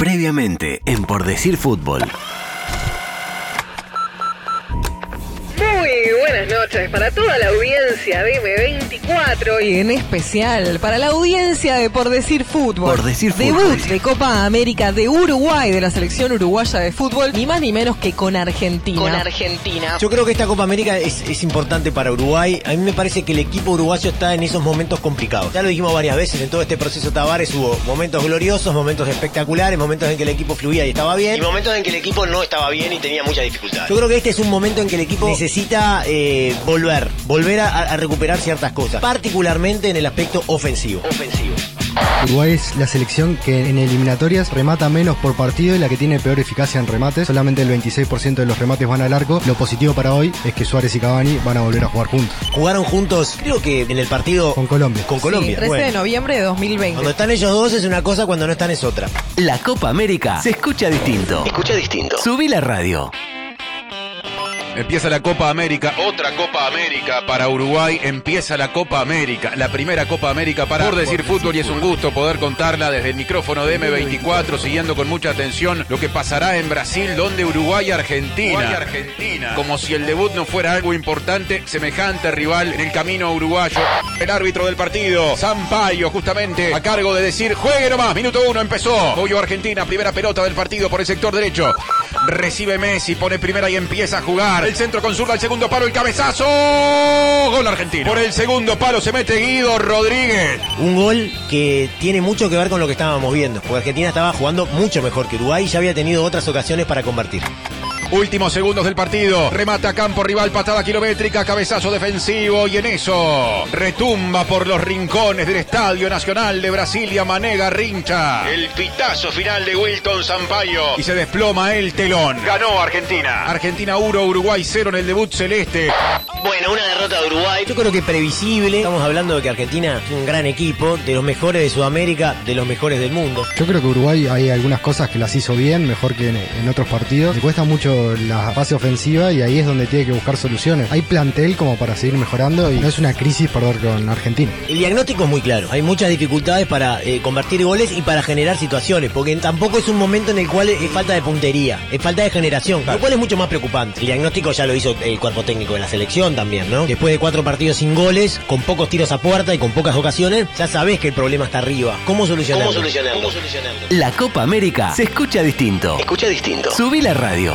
Previamente en Por Decir Fútbol. Buenas noches para toda la audiencia de M24 y en especial para la audiencia de Por Decir Fútbol. Por Decir Debut Fútbol. de Copa América de Uruguay, de la selección uruguaya de fútbol, ni más ni menos que con Argentina. Con Argentina. Yo creo que esta Copa América es, es importante para Uruguay. A mí me parece que el equipo uruguayo está en esos momentos complicados. Ya lo dijimos varias veces, en todo este proceso Tavares hubo momentos gloriosos, momentos espectaculares, momentos en que el equipo fluía y estaba bien, y momentos en que el equipo no estaba bien y tenía muchas dificultades. Yo creo que este es un momento en que el equipo necesita eh, volver, volver a, a recuperar ciertas cosas, particularmente en el aspecto ofensivo. Ofensivo. Uruguay es la selección que en eliminatorias remata menos por partido y la que tiene peor eficacia en remates. Solamente el 26% de los remates van al arco. Lo positivo para hoy es que Suárez y Cavani van a volver a jugar juntos. Jugaron juntos, creo que en el partido Con Colombia. con Colombia. Sí, 13 Bueno, de noviembre de 2020. cuando están ellos dos es una cosa, cuando no están es otra. La Copa América se escucha distinto. Escucha distinto. Subí la radio. Empieza la Copa América, otra Copa América para Uruguay, empieza la Copa América, la primera Copa América para Por decir fútbol y es un gusto poder contarla desde el micrófono de M24, siguiendo con mucha atención lo que pasará en Brasil, donde Uruguay Argentina. Argentina. Como si el debut no fuera algo importante, semejante rival en el camino uruguayo. El árbitro del partido, Sampaio, justamente a cargo de decir, juegue nomás, minuto uno empezó. Pollo Argentina, primera pelota del partido por el sector derecho. Recibe Messi, pone primera y empieza a jugar. El centro con zurda, el segundo palo, el cabezazo. Gol argentino. Por el segundo palo se mete Guido Rodríguez. Un gol que tiene mucho que ver con lo que estábamos viendo, porque Argentina estaba jugando mucho mejor que Uruguay y ya había tenido otras ocasiones para convertir. Últimos segundos del partido. Remata campo rival, patada kilométrica, cabezazo defensivo y en eso retumba por los rincones del Estadio Nacional de Brasilia Manega Rincha. El pitazo final de Wilton Sampaio. Y se desploma el telón. Ganó Argentina. Argentina 1, Uruguay 0 en el debut celeste. Bueno, una derrota de Uruguay. Yo creo que previsible. Estamos hablando de que Argentina es un gran equipo, de los mejores de Sudamérica, de los mejores del mundo. Yo creo que Uruguay hay algunas cosas que las hizo bien, mejor que en, en otros partidos. Le cuesta mucho la fase ofensiva y ahí es donde tiene que buscar soluciones. Hay plantel como para seguir mejorando y no es una crisis perder con Argentina. El diagnóstico es muy claro. Hay muchas dificultades para eh, convertir goles y para generar situaciones, porque tampoco es un momento en el cual es falta de puntería, es falta de generación, lo cual es mucho más preocupante. El diagnóstico ya lo hizo el cuerpo técnico de la selección también, ¿no? Después de cuatro partidos sin goles, con pocos tiros a puerta y con pocas ocasiones, ya sabés que el problema está arriba. ¿Cómo solucionarlo? ¿Cómo solucionarlo? La Copa América se escucha distinto. Escucha distinto. Subí la radio.